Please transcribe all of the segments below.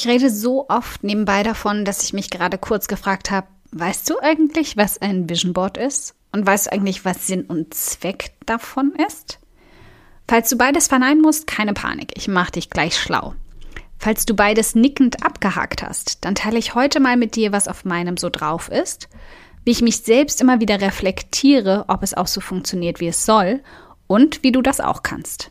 Ich rede so oft nebenbei davon, dass ich mich gerade kurz gefragt habe, weißt du eigentlich, was ein Vision Board ist? Und weißt du eigentlich, was Sinn und Zweck davon ist? Falls du beides verneinen musst, keine Panik, ich mache dich gleich schlau. Falls du beides nickend abgehakt hast, dann teile ich heute mal mit dir, was auf meinem so drauf ist, wie ich mich selbst immer wieder reflektiere, ob es auch so funktioniert, wie es soll und wie du das auch kannst.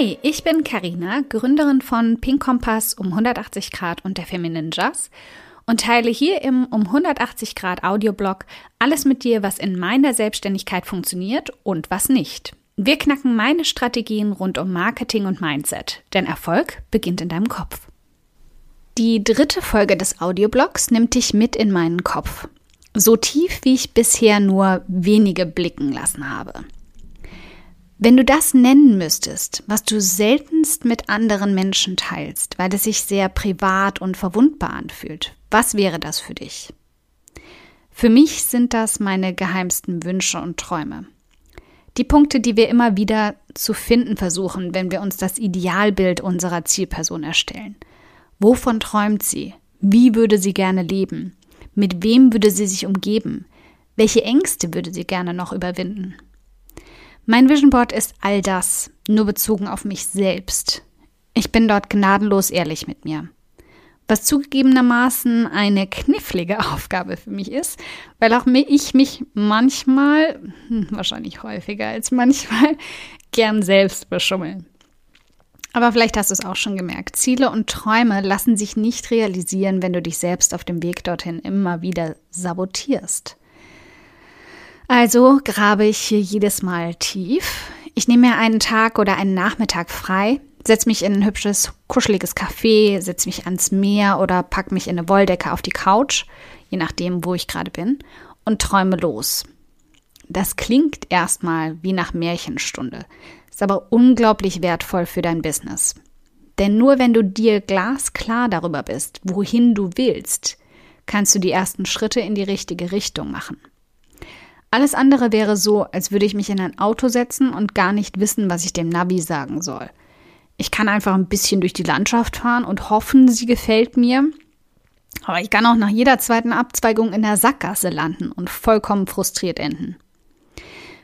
Hi, ich bin Karina, Gründerin von Pink Kompass um 180 Grad und der Feminine Jazz und teile hier im um 180 Grad Audioblog alles mit dir, was in meiner Selbstständigkeit funktioniert und was nicht. Wir knacken meine Strategien rund um Marketing und Mindset, denn Erfolg beginnt in deinem Kopf. Die dritte Folge des Audioblogs nimmt dich mit in meinen Kopf. So tief, wie ich bisher nur wenige blicken lassen habe. Wenn du das nennen müsstest, was du seltenst mit anderen Menschen teilst, weil es sich sehr privat und verwundbar anfühlt, was wäre das für dich? Für mich sind das meine geheimsten Wünsche und Träume. Die Punkte, die wir immer wieder zu finden versuchen, wenn wir uns das Idealbild unserer Zielperson erstellen. Wovon träumt sie? Wie würde sie gerne leben? Mit wem würde sie sich umgeben? Welche Ängste würde sie gerne noch überwinden? Mein Vision Board ist all das, nur bezogen auf mich selbst. Ich bin dort gnadenlos ehrlich mit mir. Was zugegebenermaßen eine knifflige Aufgabe für mich ist, weil auch ich mich manchmal, hm, wahrscheinlich häufiger als manchmal, gern selbst beschummel. Aber vielleicht hast du es auch schon gemerkt. Ziele und Träume lassen sich nicht realisieren, wenn du dich selbst auf dem Weg dorthin immer wieder sabotierst. Also grabe ich hier jedes Mal tief. Ich nehme mir einen Tag oder einen Nachmittag frei, setze mich in ein hübsches, kuscheliges Café, setze mich ans Meer oder pack mich in eine Wolldecke auf die Couch, je nachdem, wo ich gerade bin, und träume los. Das klingt erstmal wie nach Märchenstunde, ist aber unglaublich wertvoll für dein Business. Denn nur wenn du dir glasklar darüber bist, wohin du willst, kannst du die ersten Schritte in die richtige Richtung machen. Alles andere wäre so, als würde ich mich in ein Auto setzen und gar nicht wissen, was ich dem Navi sagen soll. Ich kann einfach ein bisschen durch die Landschaft fahren und hoffen, sie gefällt mir. Aber ich kann auch nach jeder zweiten Abzweigung in der Sackgasse landen und vollkommen frustriert enden.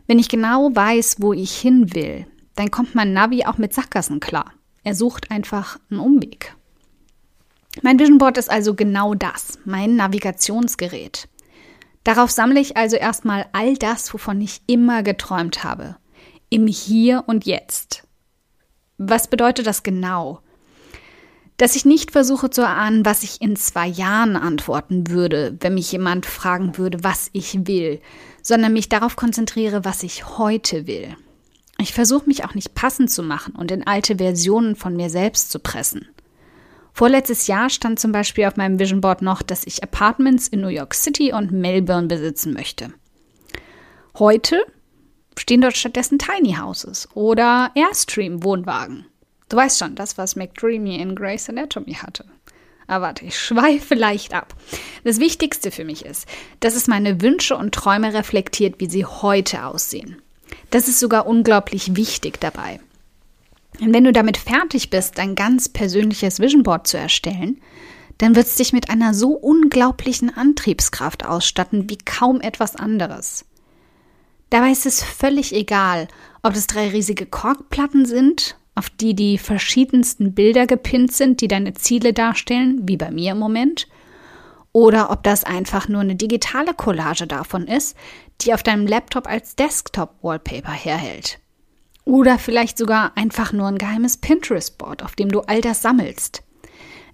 Wenn ich genau weiß, wo ich hin will, dann kommt mein Navi auch mit Sackgassen klar. Er sucht einfach einen Umweg. Mein Vision Board ist also genau das, mein Navigationsgerät. Darauf sammle ich also erstmal all das, wovon ich immer geträumt habe. Im Hier und Jetzt. Was bedeutet das genau? Dass ich nicht versuche zu erahnen, was ich in zwei Jahren antworten würde, wenn mich jemand fragen würde, was ich will, sondern mich darauf konzentriere, was ich heute will. Ich versuche mich auch nicht passend zu machen und in alte Versionen von mir selbst zu pressen. Vorletztes Jahr stand zum Beispiel auf meinem Vision Board noch, dass ich Apartments in New York City und Melbourne besitzen möchte. Heute stehen dort stattdessen Tiny Houses oder Airstream Wohnwagen. Du weißt schon, das, was McDreamy in Grey's Anatomy hatte. Aber warte, ich schweife leicht ab. Das Wichtigste für mich ist, dass es meine Wünsche und Träume reflektiert, wie sie heute aussehen. Das ist sogar unglaublich wichtig dabei. Und wenn du damit fertig bist, dein ganz persönliches Vision Board zu erstellen, dann wird es dich mit einer so unglaublichen Antriebskraft ausstatten wie kaum etwas anderes. Dabei ist es völlig egal, ob es drei riesige Korkplatten sind, auf die die verschiedensten Bilder gepinnt sind, die deine Ziele darstellen, wie bei mir im Moment, oder ob das einfach nur eine digitale Collage davon ist, die auf deinem Laptop als Desktop-Wallpaper herhält. Oder vielleicht sogar einfach nur ein geheimes Pinterest-Board, auf dem du all das sammelst.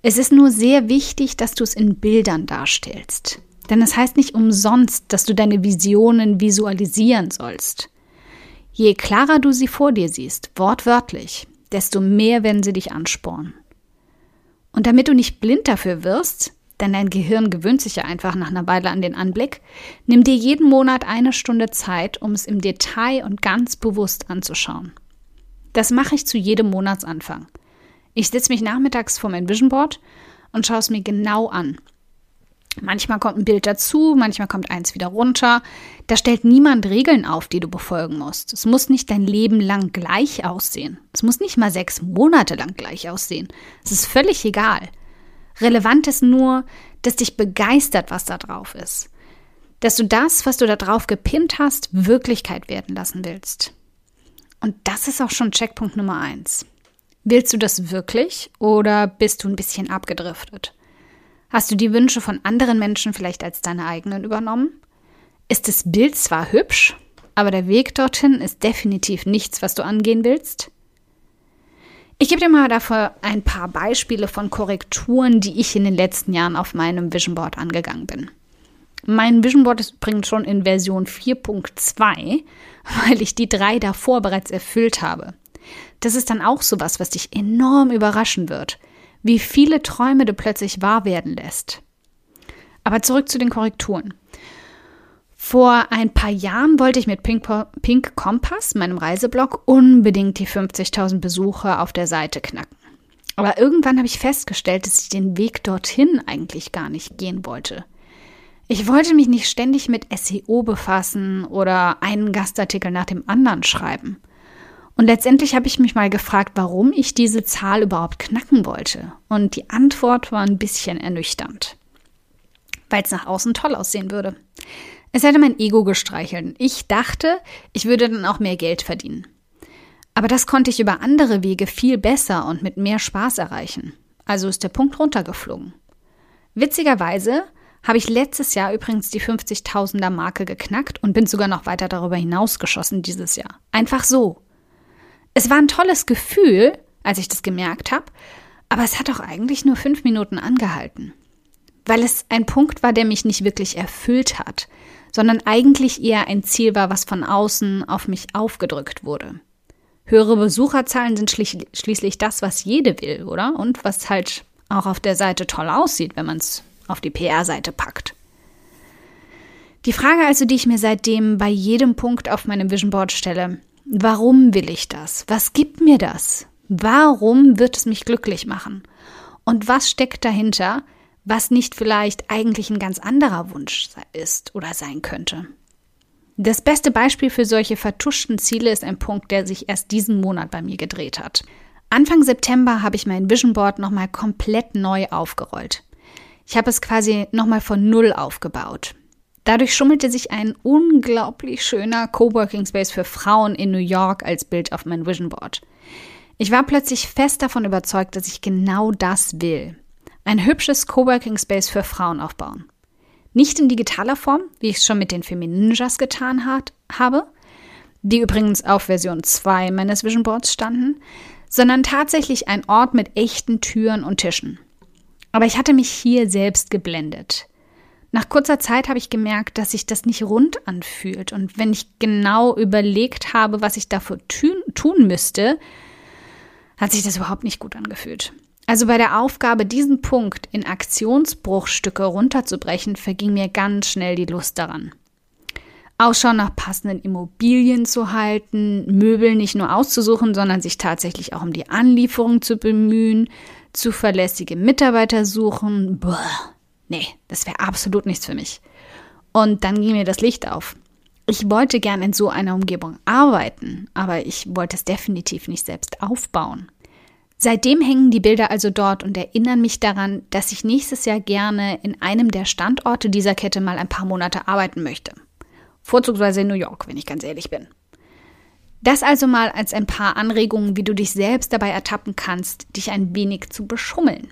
Es ist nur sehr wichtig, dass du es in Bildern darstellst. Denn es heißt nicht umsonst, dass du deine Visionen visualisieren sollst. Je klarer du sie vor dir siehst, wortwörtlich, desto mehr werden sie dich anspornen. Und damit du nicht blind dafür wirst, denn dein Gehirn gewöhnt sich ja einfach nach einer Weile an den Anblick. Nimm dir jeden Monat eine Stunde Zeit, um es im Detail und ganz bewusst anzuschauen. Das mache ich zu jedem Monatsanfang. Ich setze mich nachmittags vor mein Vision Board und schaue es mir genau an. Manchmal kommt ein Bild dazu, manchmal kommt eins wieder runter. Da stellt niemand Regeln auf, die du befolgen musst. Es muss nicht dein Leben lang gleich aussehen. Es muss nicht mal sechs Monate lang gleich aussehen. Es ist völlig egal. Relevant ist nur, dass dich begeistert, was da drauf ist. Dass du das, was du da drauf gepinnt hast, Wirklichkeit werden lassen willst. Und das ist auch schon Checkpunkt Nummer eins. Willst du das wirklich oder bist du ein bisschen abgedriftet? Hast du die Wünsche von anderen Menschen vielleicht als deine eigenen übernommen? Ist das Bild zwar hübsch, aber der Weg dorthin ist definitiv nichts, was du angehen willst? Ich gebe dir mal dafür ein paar Beispiele von Korrekturen, die ich in den letzten Jahren auf meinem Vision Board angegangen bin. Mein Vision Board ist übrigens schon in Version 4.2, weil ich die drei davor bereits erfüllt habe. Das ist dann auch sowas, was dich enorm überraschen wird – wie viele Träume du plötzlich wahr werden lässt. Aber zurück zu den Korrekturen. Vor ein paar Jahren wollte ich mit Pink, Pink Kompass, meinem Reiseblog, unbedingt die 50.000 Besucher auf der Seite knacken. Aber irgendwann habe ich festgestellt, dass ich den Weg dorthin eigentlich gar nicht gehen wollte. Ich wollte mich nicht ständig mit SEO befassen oder einen Gastartikel nach dem anderen schreiben. Und letztendlich habe ich mich mal gefragt, warum ich diese Zahl überhaupt knacken wollte. Und die Antwort war ein bisschen ernüchternd. Weil es nach außen toll aussehen würde. Es hätte mein Ego gestreichelt. Ich dachte, ich würde dann auch mehr Geld verdienen. Aber das konnte ich über andere Wege viel besser und mit mehr Spaß erreichen. Also ist der Punkt runtergeflogen. Witzigerweise habe ich letztes Jahr übrigens die 50.000er Marke geknackt und bin sogar noch weiter darüber hinausgeschossen dieses Jahr. Einfach so. Es war ein tolles Gefühl, als ich das gemerkt habe, aber es hat auch eigentlich nur fünf Minuten angehalten. Weil es ein Punkt war, der mich nicht wirklich erfüllt hat, sondern eigentlich eher ein Ziel war, was von außen auf mich aufgedrückt wurde. Höhere Besucherzahlen sind schließlich das, was jede will, oder? Und was halt auch auf der Seite toll aussieht, wenn man es auf die PR-Seite packt. Die Frage also, die ich mir seitdem bei jedem Punkt auf meinem Vision Board stelle, Warum will ich das? Was gibt mir das? Warum wird es mich glücklich machen? Und was steckt dahinter, was nicht vielleicht eigentlich ein ganz anderer Wunsch ist oder sein könnte? Das beste Beispiel für solche vertuschten Ziele ist ein Punkt, der sich erst diesen Monat bei mir gedreht hat. Anfang September habe ich mein Vision Board nochmal komplett neu aufgerollt. Ich habe es quasi nochmal von Null aufgebaut. Dadurch schummelte sich ein unglaublich schöner Coworking Space für Frauen in New York als Bild auf mein Vision Board. Ich war plötzlich fest davon überzeugt, dass ich genau das will. Ein hübsches Coworking Space für Frauen aufbauen. Nicht in digitaler Form, wie ich es schon mit den Femininjas getan hat, habe, die übrigens auf Version 2 meines Vision Boards standen, sondern tatsächlich ein Ort mit echten Türen und Tischen. Aber ich hatte mich hier selbst geblendet. Nach kurzer Zeit habe ich gemerkt, dass sich das nicht rund anfühlt. Und wenn ich genau überlegt habe, was ich dafür tun müsste, hat sich das überhaupt nicht gut angefühlt. Also bei der Aufgabe, diesen Punkt in Aktionsbruchstücke runterzubrechen, verging mir ganz schnell die Lust daran. Ausschau nach passenden Immobilien zu halten, Möbel nicht nur auszusuchen, sondern sich tatsächlich auch um die Anlieferung zu bemühen, zuverlässige Mitarbeiter suchen. Boah, nee, das wäre absolut nichts für mich. Und dann ging mir das Licht auf. Ich wollte gern in so einer Umgebung arbeiten, aber ich wollte es definitiv nicht selbst aufbauen. Seitdem hängen die Bilder also dort und erinnern mich daran, dass ich nächstes Jahr gerne in einem der Standorte dieser Kette mal ein paar Monate arbeiten möchte. Vorzugsweise in New York, wenn ich ganz ehrlich bin. Das also mal als ein paar Anregungen, wie du dich selbst dabei ertappen kannst, dich ein wenig zu beschummeln.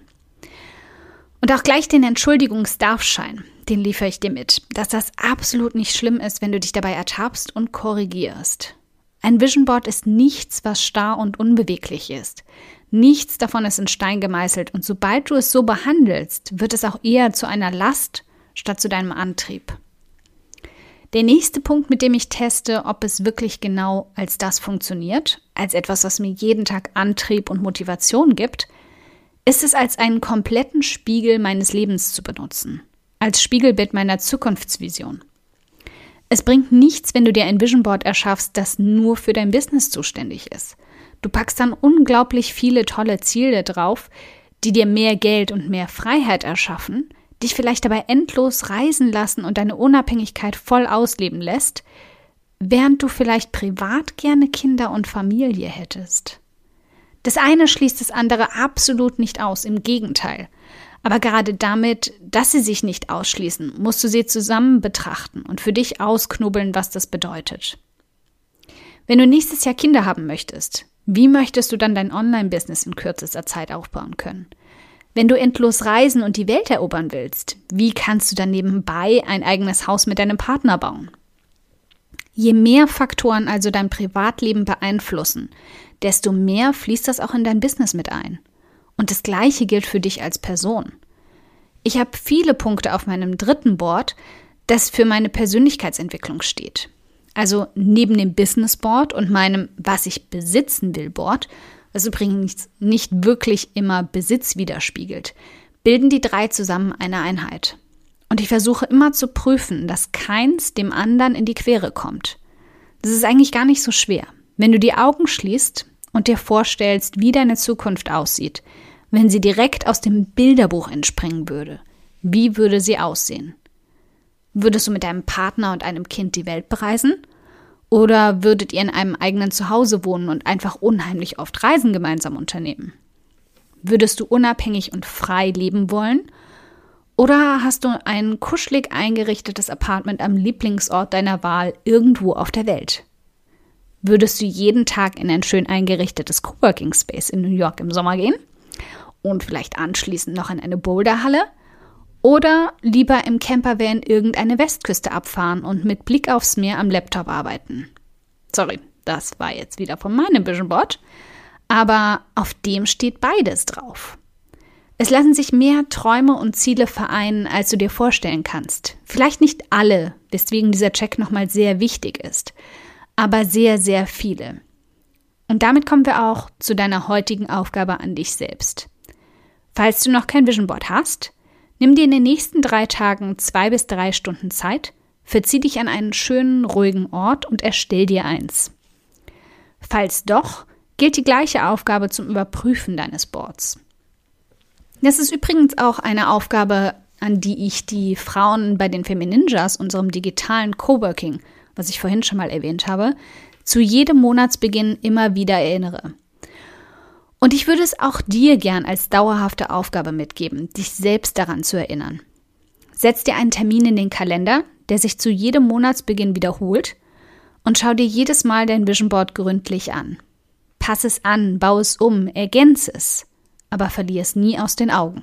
Und auch gleich den Entschuldigungsdarfschein, den liefere ich dir mit, dass das absolut nicht schlimm ist, wenn du dich dabei ertappst und korrigierst. Ein Vision Board ist nichts, was starr und unbeweglich ist. Nichts davon ist in Stein gemeißelt und sobald du es so behandelst, wird es auch eher zu einer Last statt zu deinem Antrieb. Der nächste Punkt, mit dem ich teste, ob es wirklich genau als das funktioniert, als etwas, was mir jeden Tag Antrieb und Motivation gibt, ist es als einen kompletten Spiegel meines Lebens zu benutzen, als Spiegelbild meiner Zukunftsvision. Es bringt nichts, wenn du dir ein Vision Board erschaffst, das nur für dein Business zuständig ist. Du packst dann unglaublich viele tolle Ziele drauf, die dir mehr Geld und mehr Freiheit erschaffen, dich vielleicht dabei endlos reisen lassen und deine Unabhängigkeit voll ausleben lässt, während du vielleicht privat gerne Kinder und Familie hättest. Das eine schließt das andere absolut nicht aus, im Gegenteil. Aber gerade damit, dass sie sich nicht ausschließen, musst du sie zusammen betrachten und für dich ausknobeln, was das bedeutet. Wenn du nächstes Jahr Kinder haben möchtest, wie möchtest du dann dein Online-Business in kürzester Zeit aufbauen können? Wenn du endlos reisen und die Welt erobern willst, wie kannst du dann nebenbei ein eigenes Haus mit deinem Partner bauen? Je mehr Faktoren also dein Privatleben beeinflussen, desto mehr fließt das auch in dein Business mit ein. Und das Gleiche gilt für dich als Person. Ich habe viele Punkte auf meinem dritten Board, das für meine Persönlichkeitsentwicklung steht. Also neben dem Business Board und meinem Was ich besitzen will Board, was übrigens nicht wirklich immer Besitz widerspiegelt, bilden die drei zusammen eine Einheit. Und ich versuche immer zu prüfen, dass keins dem anderen in die Quere kommt. Das ist eigentlich gar nicht so schwer. Wenn du die Augen schließt und dir vorstellst, wie deine Zukunft aussieht, wenn sie direkt aus dem Bilderbuch entspringen würde, wie würde sie aussehen? Würdest du mit deinem Partner und einem Kind die Welt bereisen? Oder würdet ihr in einem eigenen Zuhause wohnen und einfach unheimlich oft Reisen gemeinsam unternehmen? Würdest du unabhängig und frei leben wollen? Oder hast du ein kuschelig eingerichtetes Apartment am Lieblingsort deiner Wahl irgendwo auf der Welt? Würdest du jeden Tag in ein schön eingerichtetes Coworking Space in New York im Sommer gehen? Und vielleicht anschließend noch in eine Boulderhalle? Oder lieber im Campervan irgendeine Westküste abfahren und mit Blick aufs Meer am Laptop arbeiten. Sorry, das war jetzt wieder von meinem Vision Board. Aber auf dem steht beides drauf. Es lassen sich mehr Träume und Ziele vereinen, als du dir vorstellen kannst. Vielleicht nicht alle, weswegen dieser Check nochmal sehr wichtig ist, aber sehr, sehr viele. Und damit kommen wir auch zu deiner heutigen Aufgabe an dich selbst. Falls du noch kein Vision Board hast, Nimm dir in den nächsten drei Tagen zwei bis drei Stunden Zeit, verzieh dich an einen schönen, ruhigen Ort und erstell dir eins. Falls doch, gilt die gleiche Aufgabe zum Überprüfen deines Boards. Das ist übrigens auch eine Aufgabe, an die ich die Frauen bei den Femininjas, unserem digitalen Coworking, was ich vorhin schon mal erwähnt habe, zu jedem Monatsbeginn immer wieder erinnere. Und ich würde es auch dir gern als dauerhafte Aufgabe mitgeben, dich selbst daran zu erinnern. Setz dir einen Termin in den Kalender, der sich zu jedem Monatsbeginn wiederholt und schau dir jedes Mal dein Vision Board gründlich an. Pass es an, bau es um, ergänze es, aber verlier es nie aus den Augen.